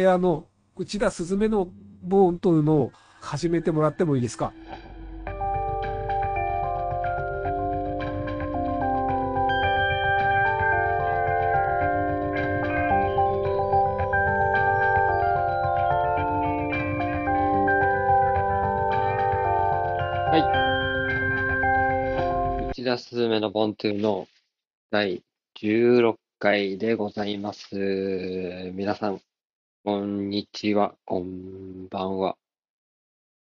あの、内田すずめのボーンというのを始めてもらってもいいですか？はい。内田すずめのボントゥーの第16回でございます。皆さん、こんにちは、こんばんは。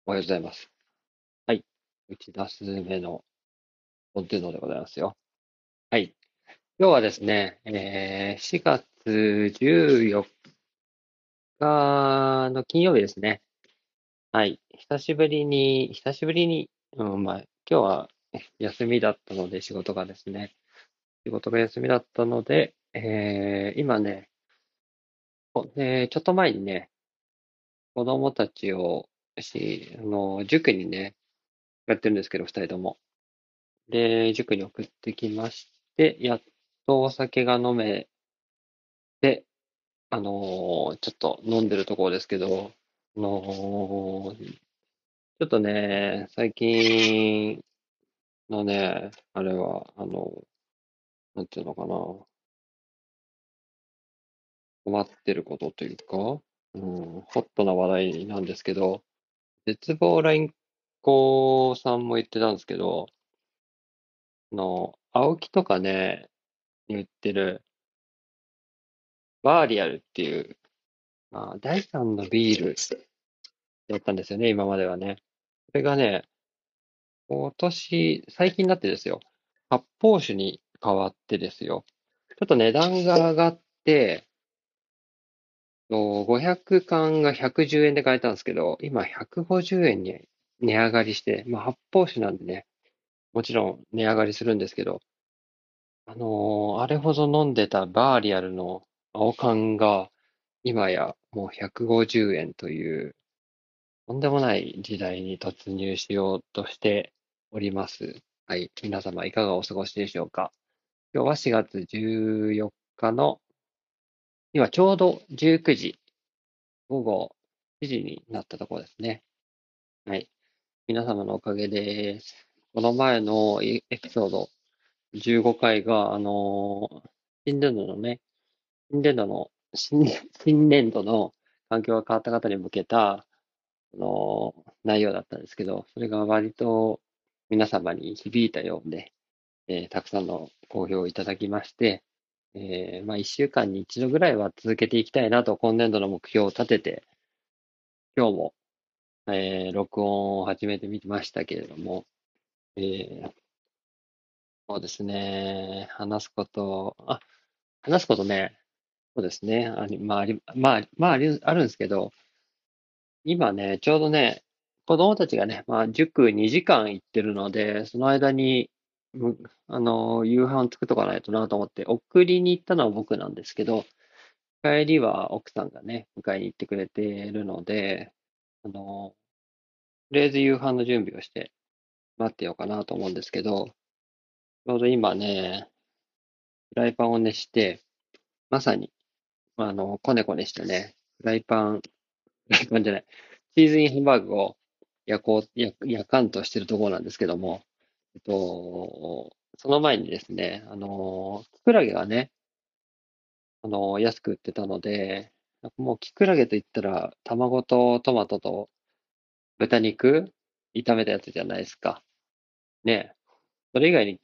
おはようございます。はい。内田すずめのボントゥーのでございますよ。はい。今日はですね、えー、4月14日の金曜日ですね。はい。久しぶりに、久しぶりに、うん、まあ、今日は休みだったので、仕事がですね。仕事が休みだったので、えー、今ね、ちょっと前にね、子供たちをし、あの、塾にね、やってるんですけど、二人とも。で、塾に送ってきまして、やっとお酒が飲めて、あのーちょっと飲んでるところですけど、あのーちょっとね、最近のね、あれは、あの、なんていうのかな、困ってることというか、うん、ホットな話題なんですけど、絶望ラインコさんも言ってたんですけど、の、青木とかね、に売ってる、バーリアルっていう、まあ、第三のビールだったんですよね、今まではね。それがね、今年、最近になってですよ、発泡酒に変わってですよ、ちょっと値段が上がって、500缶が110円で買えたんですけど、今150円に値上がりして、まあ発泡酒なんでね、もちろん値上がりするんですけど、あのーあれほど飲んでたバーリアルの青缶が、今やもう150円という、とんでもない時代に突入しようとしております。はい。皆様いかがお過ごしでしょうか。今日は4月14日の、今ちょうど19時、午後7時になったところですね。はい。皆様のおかげです。この前のエピソード15回が、あのー新年度のね、新年度の、新年新年度の環境が変わった方に向けた、あのー内容だったんですけど、それが割と皆様に響いたようで、えーたくさんの好評をいただきまして、えーまあ、1週間に一度ぐらいは続けていきたいなと、今年度の目標を立てて、今日も、えー録音を始めてみましたけれども、えーそうですね、話すこと、あ、話すことね、そうですね、あり、まあ、あり、まあ、まあ、あ、るんですけど、今ね、ちょうどね、子供たちがね、まあ、塾2時間行ってるので、その間に、あの、夕飯作っとかないとなと思って、送りに行ったのは僕なんですけど、帰りは奥さんがね、迎えに行ってくれているので、あの、とりあえず夕飯の準備をして待ってようかなと思うんですけど、ちょうど今ね、フライパンを熱して、まさに、あの、こねこねしてね、フライパン、フライパンじゃない、チーズインハンバーグを焼こう、焼焼かんとしてるところなんですけども、えっと、その前にですね、あの、キクラゲがね、あの、安く売ってたので、もうキクラゲと言ったら、卵とトマトと豚肉炒めたやつじゃないですか。ねえ。それ以外に、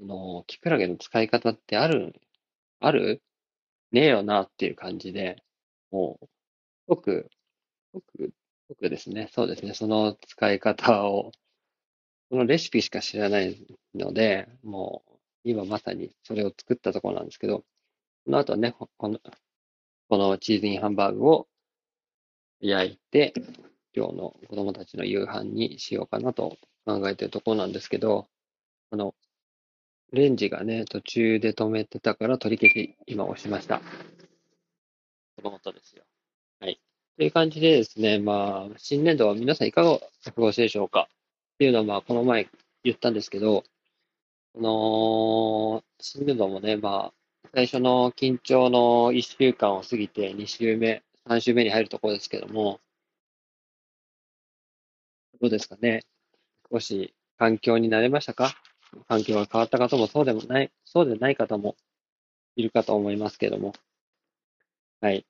あの、キクラゲの使い方ってある、ある？ねえよなっていう感じで、もう、僕、僕、僕ですね。そうですね。その使い方を、そのレシピしか知らないので、もう、今まさにそれを作ったところなんですけど、この後ね、ここの、このチーズインハンバーグを焼いて、今日の子供たちの夕飯にしようかなと考えてるところなんですけど、あの、レンジがね、途中で止めてたから取り消し、今押しました。そのことですよ。はい。という感じでですね、まあ、新年度は皆さんいかがお過ごしでしょうか？っていうのは、まあ、この前言ったんですけど、あのー新年度もね、まあ、最初の緊張の1週間を過ぎて2週目、3週目に入るところですけども、どうですかね？少し環境に慣れましたか？環境が変わった方もそうでもない、そうでない方もいるかと思いますけども。はい。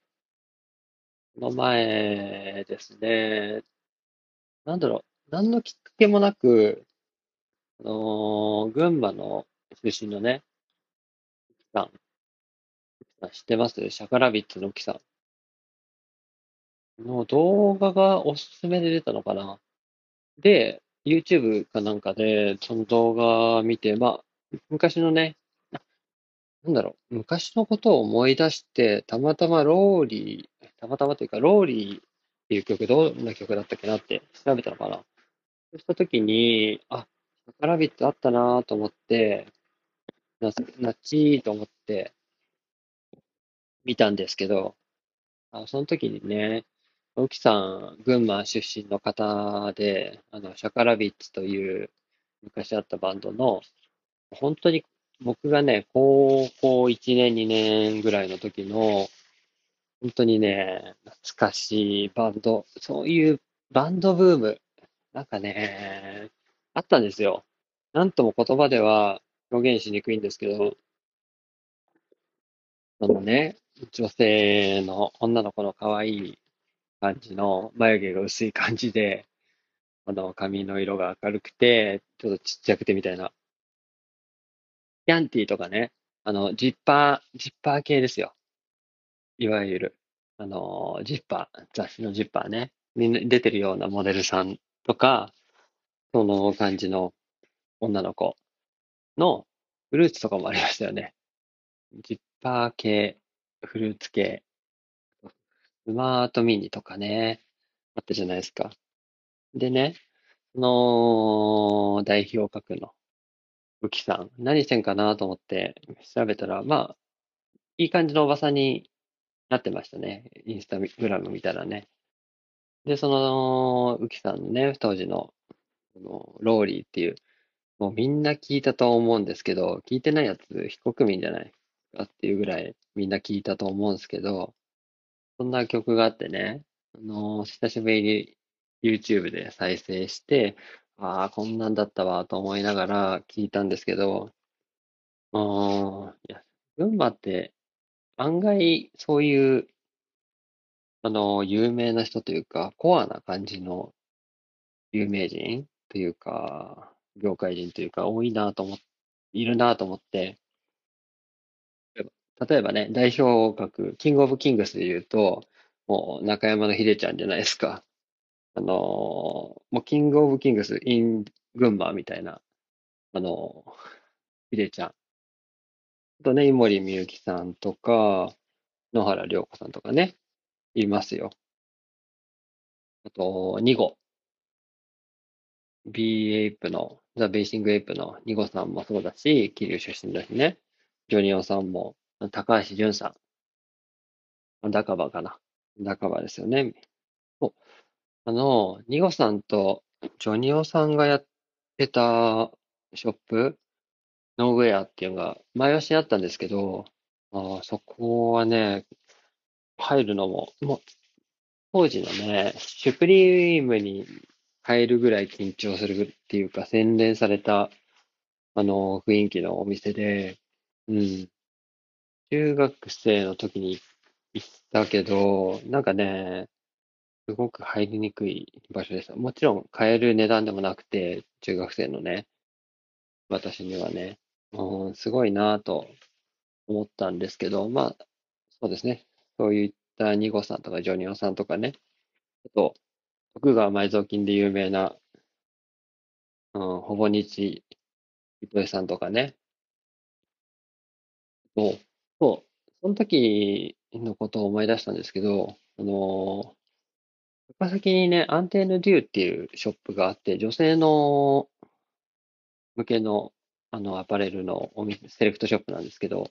この前ですね、なんだろう、何のきっかけもなく、あのー群馬の出身のね、さん、あ知ってます？ SHAKALABBITS の UKI さん。の動画がおすすめで出たのかな。で、YouTube かなんかで、その動画見て、まあ、昔のね、なんだろう、昔のことを思い出して、たまたま ROLLIE、たまたまというか、 ROLLIE っていう曲、どんな曲だったっけなって調べたのかな。そうしたときに、あ、 SHAKALABBITS あったなと思って、な、なっちーと思って見たんですけど、あ、その時にね、 UKI さん、群馬出身の方で、あの、 SHAKALABBITS という昔あったバンドの、本当に僕がね、高校1年、2年ぐらいの時の、本当にね、懐かしいバンド、そういうバンドブーム、なんかね、あったんですよ。なんとも言葉では表現しにくいんですけど、そのね、女性の女の子の可愛い感じの、眉毛が薄い感じで、あの、髪の色が明るくて、ちょっとちっちゃくてみたいな。キャンティーとかね、あの、ジッパー、ジッパー系ですよ。いわゆる。あの、ジッパー、雑誌のジッパーね。みんな出てるようなモデルさんとか、その感じの女の子のフルーツとかもありましたよね。ジッパー系、フルーツ系、スマートミニとかね、あったじゃないですか。でね、その代表格のウキさん、何してんかなと思って調べたら、まあ、いい感じのおばさんになってましたね。インスタグラム見たらね。で、その、ウキさんのね、当時の、このローリーっていう、もうみんな聞いたと思うんですけど、聞いてないやつ非国民じゃないかっていうぐらいみんな聞いたと思うんですけど、そんな曲があってね、あのー久しぶりに YouTube で再生して、ああ、こんなんだったわと思いながら聞いたんですけど、あーいや、群馬って案外そういう、あの有名な人というか、コアな感じの有名人というか、業界人というか、多いなと思っ、いるなと思って、例えばね、代表格、キングオブキングスで言うと、もう中山の秀ちゃんじゃないですか。あのもうキングオブキングス in 群馬みたいな、あのー、秀ちゃん。あとね、井森美幸さんとか、野原涼子さんとかね、いますよ。あと、ニゴ。B エイプの、ザ・ベーシングエイプのニゴさんもそうだし、桐生出身だしね。ジョニオさんも、高橋純さん。ダカバかな。ダカバですよね。そうあの、ニゴさんとジョニオさんがやってたショップ、ノーウェアっていうのが前橋にあったんですけど、あそこはね、入るのも、もう当時のね、シュプリームに変えるぐらい緊張するっていうか、洗練された、あの、雰囲気のお店で、うん、中学生の時に行ったけど、なんかね、すごく入りにくい場所でした。もちろん買える値段でもなくて、中学生のね、私にはね、うん、すごいなぁと思ったんですけど、まあ、そうですね。そういったニゴさんとかジョニオさんとかね、あと、徳川埋蔵金で有名な、うん、ほぼ日糸井さんとかね、そう、そう、その時のことを思い出したんですけど、あの高崎にね、アンテーヌデューっていうショップがあって、女性の向けの、あの、アパレルのお店、セレクトショップなんですけど、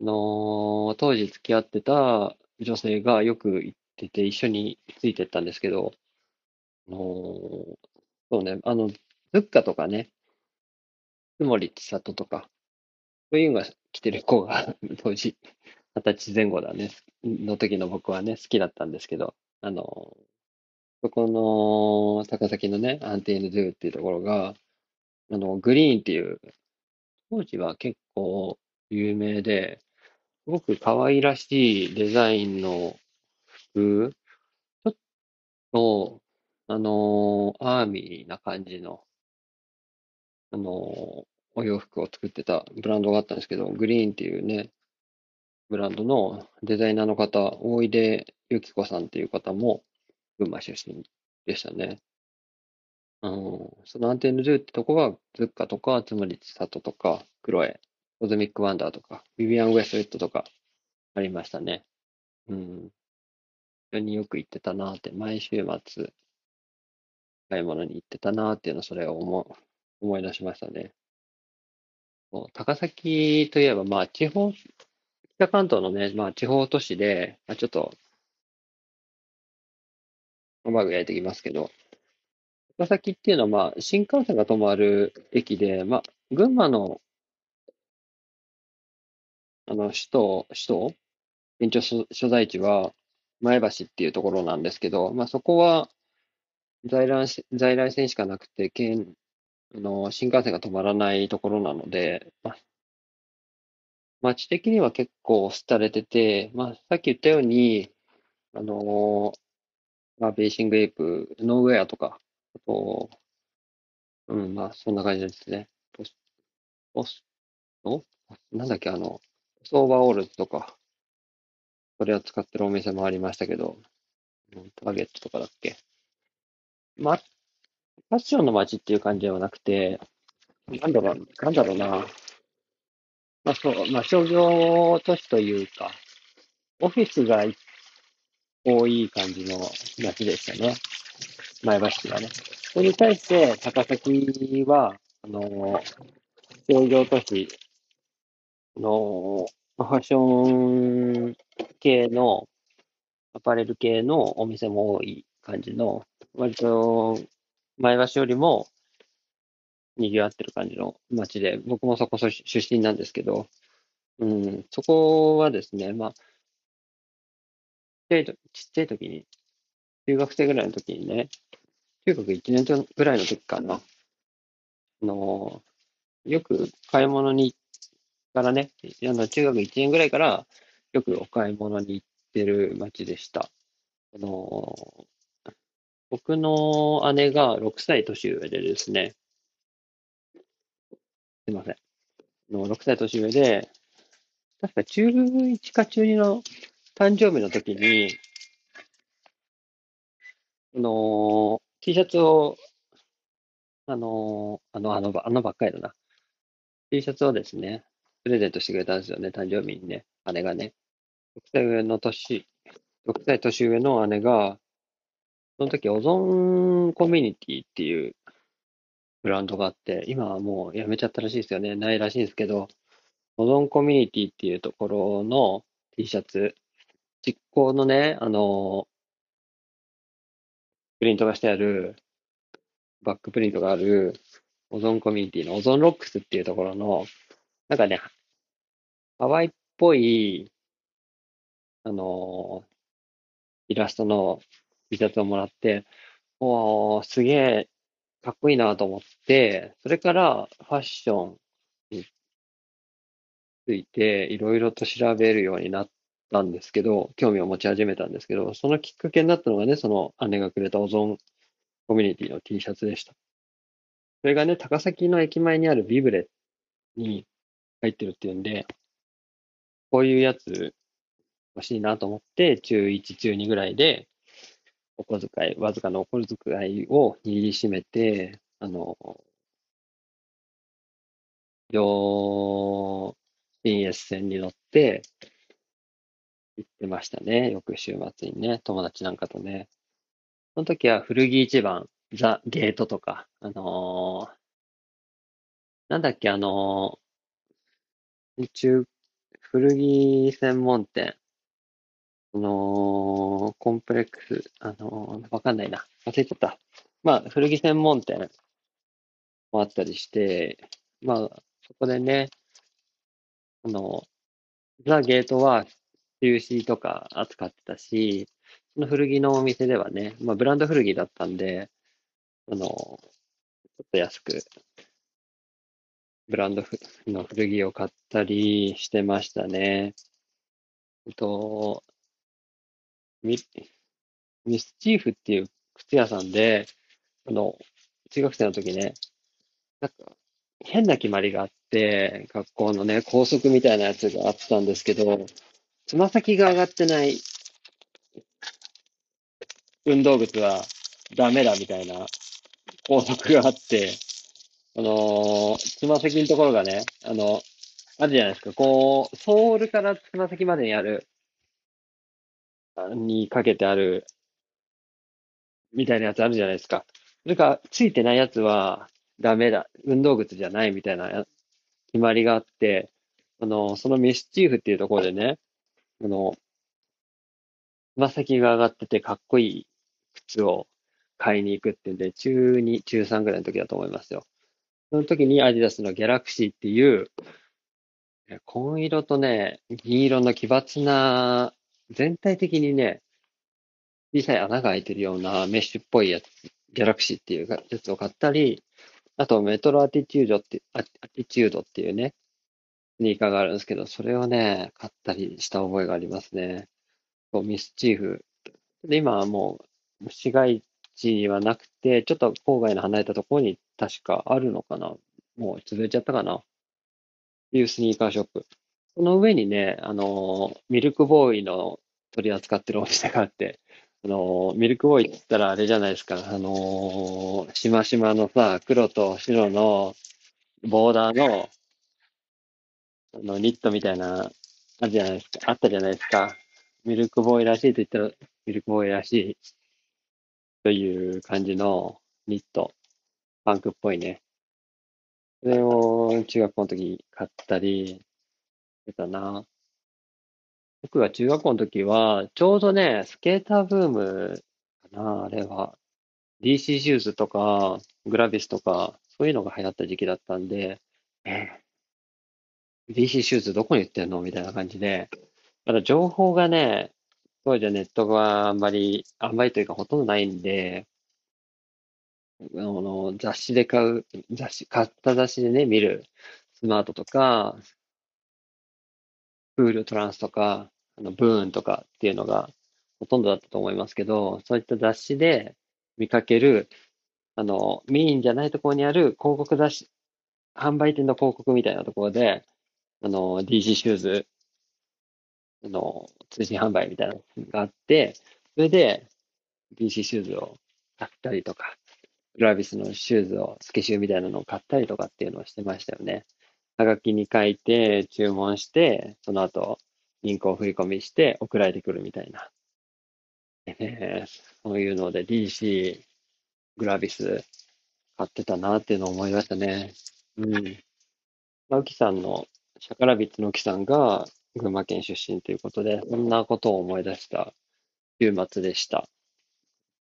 あの当時付き合ってた女性がよく行ってて、一緒についてったんですけど、あのそうね、あの、ズッカとかね、津森千里とか、そういうのが着てる子が 当時、二十歳前後だね、の時の僕はね、好きだったんですけど、あの、そこの高崎のね、アンティーヌ・ドゥっていうところが、あの、グリーンっていう、当時は結構有名で、すごく可愛らしいデザインの服、ちょっと、あのーアーミーな感じの、あのーお洋服を作ってたブランドがあったんですけど、グリーンっていうね、ブランドのデザイナーの方、大出由紀子さんっていう方も、群馬出身でしたね。あの、そのアンテヌズーってとこは、 ZUCCa とか、ツモリチサトとか、 Chloé、 COSMIC WONDER とか、ヴィヴィアン・ウエストウッドとか、ありましたね。うん。非常によく行ってたなーって、毎週末、買い物に行ってたなーっていうの、それを思、思い出しましたね。高崎といえば、まあ、地方、北関東のね、まあ、地方都市で、まあ、ちょっと、うまく焼いてきますけど、高崎っていうのは、まあ、新幹線が止まる駅で、まあ、群馬の、あの、首都、首都？県庁所在地は、前橋っていうところなんですけど、まあ、そこは、在来、在来線しかなくて、県、あの、新幹線が止まらないところなので、まあ、街的には結構廃れてて、まあ、さっき言ったように、あのまあ、 BATHING APE、 NOWHERE とか、あと、うん、まあ、そんな感じですね。ポストなんだっけ、あの、オーバーオールズとか、それを使ってるお店もありましたけど、ターゲットとかだっけ。ま、ファッションの街っていう感じではなくて、なんだろう、なんだろうな。まあそう、まあ商業都市というか、オフィスが多い感じの街でしたね。前橋市はね。それに対して、高崎は、あの、商業都市の、ファッション系の、アパレル系のお店も多い感じの、割と、前橋よりも賑わってる感じの街で、僕もそこそ出身なんですけど、うん、そこはですね、まあ、ちっちゃい、時に、中学生ぐらいの時にね、中学1年ぐらいの時かな、あの、よく買い物に行からね、あの、中学1年ぐらいから、よくお買い物に行ってる街でした。あの、僕の姉が6歳年上でですね、すいません。の6歳年上で、確か中1か中2の誕生日の時に、あの、T シャツを、あの、あの、あの、あのばっかりだな。T シャツをですね、プレゼントしてくれたんですよね、誕生日にね、姉がね。6歳上の年、6歳年上の姉が、その時、オゾンコミュニティっていうブランドがあって、今はもうやめちゃったらしいですよね。ないらしいんですけど、オゾンコミュニティっていうところの T シャツ、実行のね、あの、プリントがしてある、バックプリントがある、オゾンコミュニティのオゾンロックスっていうところの、なんかね、ハワイっぽい、あの、イラストの T シャツをもらって、おー、すげえ、かっこいいなと思って、それからファッションについていろいろと調べるようになったんですけど、興味を持ち始めたんですけど、そのきっかけになったのがね、その姉がくれたオゾンコミュニティの T シャツでした。それがね、高崎の駅前にあるビブレに入ってるっていうんで、こういうやつ欲しいなと思って、中1、中2ぐらいで、お小遣い、わずかのお小遣いを握りしめて、あの、両新越線に乗って行ってましたね。よく週末にね、友達なんかとね。その時は古着一番、ザ・ゲートとか、あのーなんだっけ、あの中、古着専門店、あのーコンプレックス、あのーわかんないな。忘れちゃった。まあ、古着専門店もあったりして、まあ、そこでね、あの、ザ・ゲートは中止とか扱ってたし、その古着のお店ではね、まあブランド古着だったんで、あの、ちょっと安く、ブランドの古着を買ったりしてましたね。と、ミ、ミスチーフっていう靴屋さんで、あの、中学生の時ね、なんか、変な決まりがあって、学校のね、校則みたいなやつがあったんですけど、つま先が上がってない運動靴はダメだみたいな校則があって、あのつま先のところがね、あの、あるじゃないですか、こう、ソールからつま先までにある、にかけてある、みたいなやつあるじゃないですか。それか、ついてないやつはダメだ、運動靴じゃないみたいな決まりがあって、あの、そのミスチーフっていうところでね、あの、つま先が上がっててかっこいい靴を買いに行くってんで、中2、中3ぐらいの時だと思いますよ。その時にアディダスのギャラクシーっていう、紺色とね、銀色の奇抜な、全体的にね、小さい穴が開いてるようなメッシュっぽいやつ、ギャラクシーっていうやつを買ったり、あとメトロアティチュードって、アティチュードっていうね、スニーカーがあるんですけど、それをね、買ったりした覚えがありますね。そうミスチーフ。で、今はもう、市街地にはなくて、ちょっと郊外の離れたところに確かあるのかな。もう潰れちゃったかな。っていうスニーカーショップ。その上にね、あの、ミルクボーイの取り扱ってるお店があって、あの、ミルクボーイって言ったらあれじゃないですか。あの、しましまのさ、黒と白のボーダーの、あの、ニットみたいな、あるじゃないですか。あったじゃないですか。ミルクボーイらしいと言ったら、ミルクボーイらしいという感じのニット。パンクっぽいね。それを中学校の時に買ったりしてたな。僕が中学校の時は、ちょうどね、スケーターブームかな、あれは。DC シューズとか、グラビスとか、そういうのが流行った時期だったんで、えー DC シューズどこに売ってんの？みたいな感じで、ただ情報がね、当時はネットがあんまり、あんまりというかほとんどないんで、あの、雑誌で買う、雑誌、買った雑誌でね、見る、スマートとか、クールトランスとか、あの、ブーンとかっていうのがほとんどだったと思いますけど、そういった雑誌で見かける、あの、メインじゃないところにある広告雑誌、販売店の広告みたいなところで、あの、DC シューズ、あの、通信販売みたいなのがあって、それで DC シューズを買ったりとか、グラビスのシューズを、スケシューみたいなのを買ったりとかっていうのをしてましたよね。はがきに書いて、注文して、その後、銀行振り込みして送られてくるみたいな。ねそういうので DC、 gravis 買ってたなっていうのを思いましたね。うん。直樹さんの、 SHAKALABBITS の UKI さんが群馬県出身ということで、そんなことを思い出した週末でした。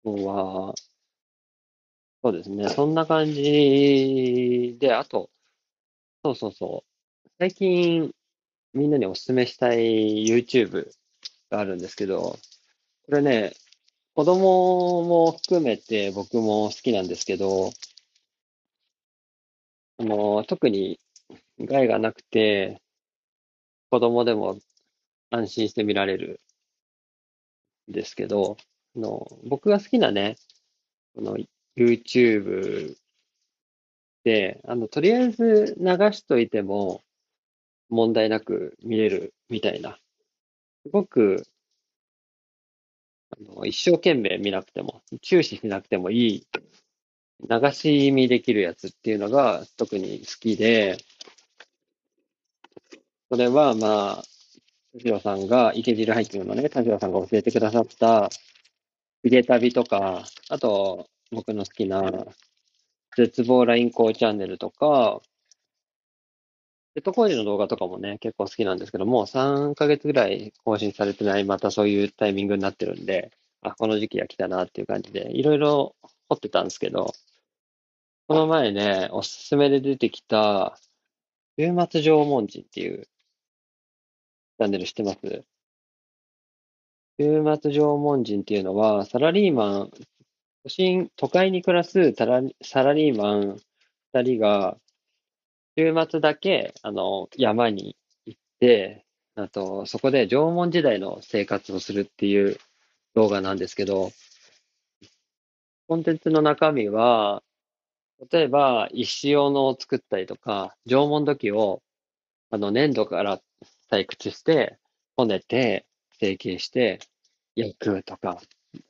今日は、そうですね。そんな感じで、あと、そうそうそう。最近、みんなにお勧めしたい YouTube があるんですけど、これね、子供も含めて僕も好きなんですけど、あの、特に害がなくて、子供でも安心して見られるんですけど、あの、僕が好きなね、この YouTube で、あの、とりあえず流しといても問題なく見れるみたいな。すごく、あの、一生懸命見なくても、注視しなくてもいい、流し見できるやつっていうのが特に好きで、それはまあ、田代さんが、池尻ハイキングのね、田代さんが教えてくださった、ヒゲ旅とか、あと、僕の好きな、絶望ラインコーチャンネルとか、ジェット工事の動画とかもね、結構好きなんですけども、3ヶ月ぐらい更新されてない、またそういうタイミングになってるんで、あ、この時期が来たなっていう感じで、いろいろ掘ってたんですけど、この前ね、おすすめで出てきた、週末縄文人っていうチャンネル知ってます？週末縄文人っていうのは、サラリーマン、都心、都会に暮らすサラサラリーマン二人が、週末だけ、あの、山に行って、あと、そこで縄文時代の生活をするっていう動画なんですけど、コンテンツの中身は、例えば、石斧を作ったりとか、縄文土器を、あの、粘土から採掘して、こねて、成形して、焼くとか、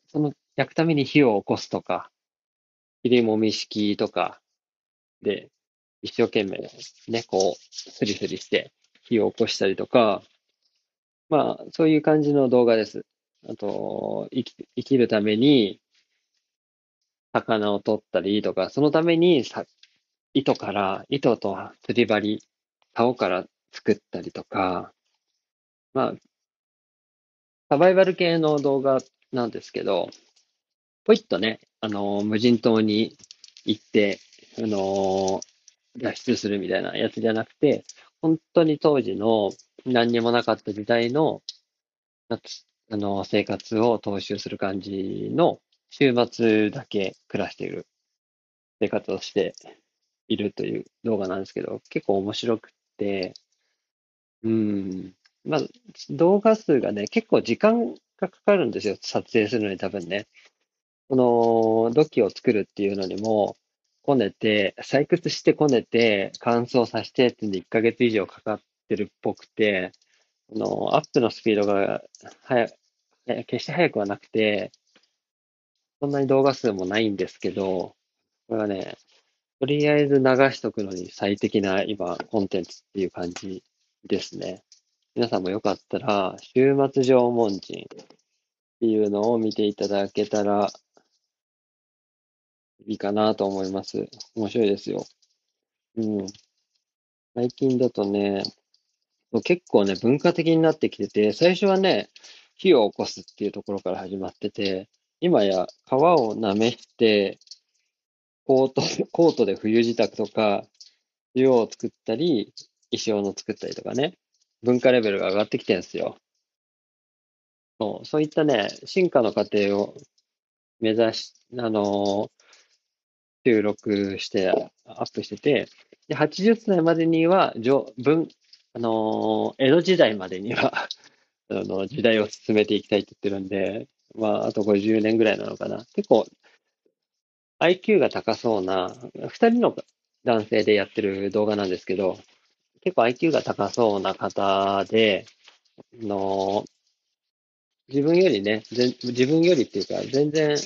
その焼くために火を起こすとか、切りもみ式とかで、一生懸命ね、こう、スリスリして火を起こしたりとか、まあ、そういう感じの動画です。あと、生き、生きるために、魚を取ったりとか、そのためにさ、糸から、糸と釣り針、竿から作ったりとか、まあ、サバイバル系の動画なんですけど、ポイッとね、あのー無人島に行って、あのー脱出するみたいなやつじゃなくて、本当に当時の何にもなかった時代の、あのー生活を踏襲する感じの週末だけ暮らしている。生活をしているという動画なんですけど、結構面白くって、うん、まあ、動画数がね、結構時間がかかるんですよ、撮影するのに多分ね。この土器を作るっていうのにも、こねて、採掘してこねて、乾燥させてってんで1ヶ月以上かかってるっぽくて、このアップのスピードが速い、決して速くはなくて、そんなに動画数もないんですけど、これはね、とりあえず流しとくのに最適な今、コンテンツっていう感じですね。皆さんもよかったら、週末縄文人っていうのを見ていただけたらいいかなと思います。面白いですよ。うん。最近だとね、結構ね、文化的になってきてて、最初はね、火を起こすっていうところから始まってて、今や川を舐めして、コート、コートで冬支度とか、塩を作ったり、石斧を作ったりとかね、文化レベルが上がってきてるんですよ。そう、そういったね、進化の過程を目指し、あのー収録して、アップしてて、で、80歳までには、文、あのー江戸時代までには、あの、時代を進めていきたいって言ってるんで、まあ、あと50年ぐらいなのかな。結構、IQ が高そうな、二人の男性でやってる動画なんですけど、結構 IQ が高そうな方で、の自分よりね、自分よりっていうか、全然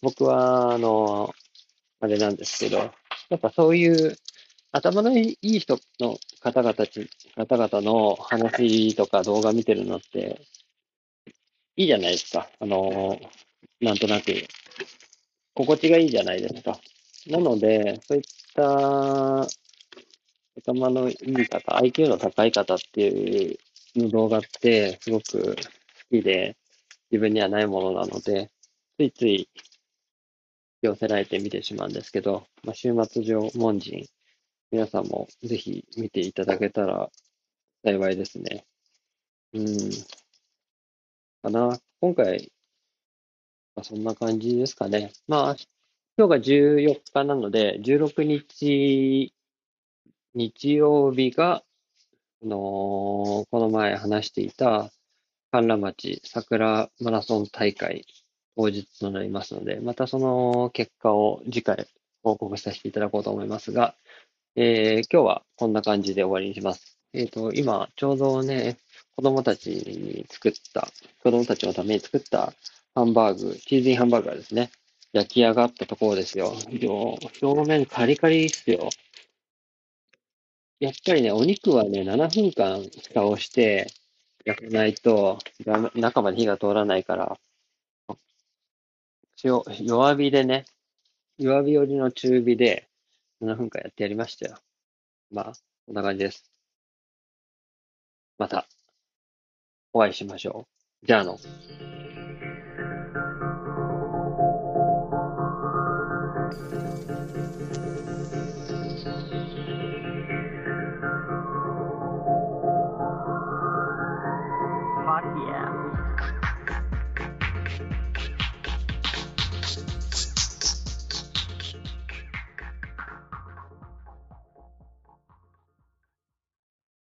僕は、あのあれなんですけど、やっぱそういう頭のいい人の方々、方々の話とか動画見てるのって、いいじゃないですか。あのなんとなく、心地がいいじゃないですか。なので、そういった頭のいい方、IQ の高い方っていうの動画ってすごく好きで、自分にはないものなので、ついつい寄せられて見てしまうんですけど、まあ、週末縄文人、皆さんもぜひ見ていただけたら幸いですね。うん。かな。今回、まあ、そんな感じですかね。まあ、今日が14日なので、16日、日曜日が、あのーこの前話していた、神楽町桜マラソン大会当日となりますので、またその結果を次回報告させていただこうと思いますが、えー今日はこんな感じで終わりにします。えっ、と、今、ちょうどね、子供たちに作った、子供たちのために作ったハンバーグ、チーズインハンバーガーですね。焼き上がったところですよ。表面カリカリですよ。やっぱりね、お肉はね、7分間蓋をして焼かないと、中まで火が通らないから、一応弱火でね、弱火よりの中火で7分間やってやりましたよ。まあ、こんな感じです。また、お会いしましょう。じゃあの。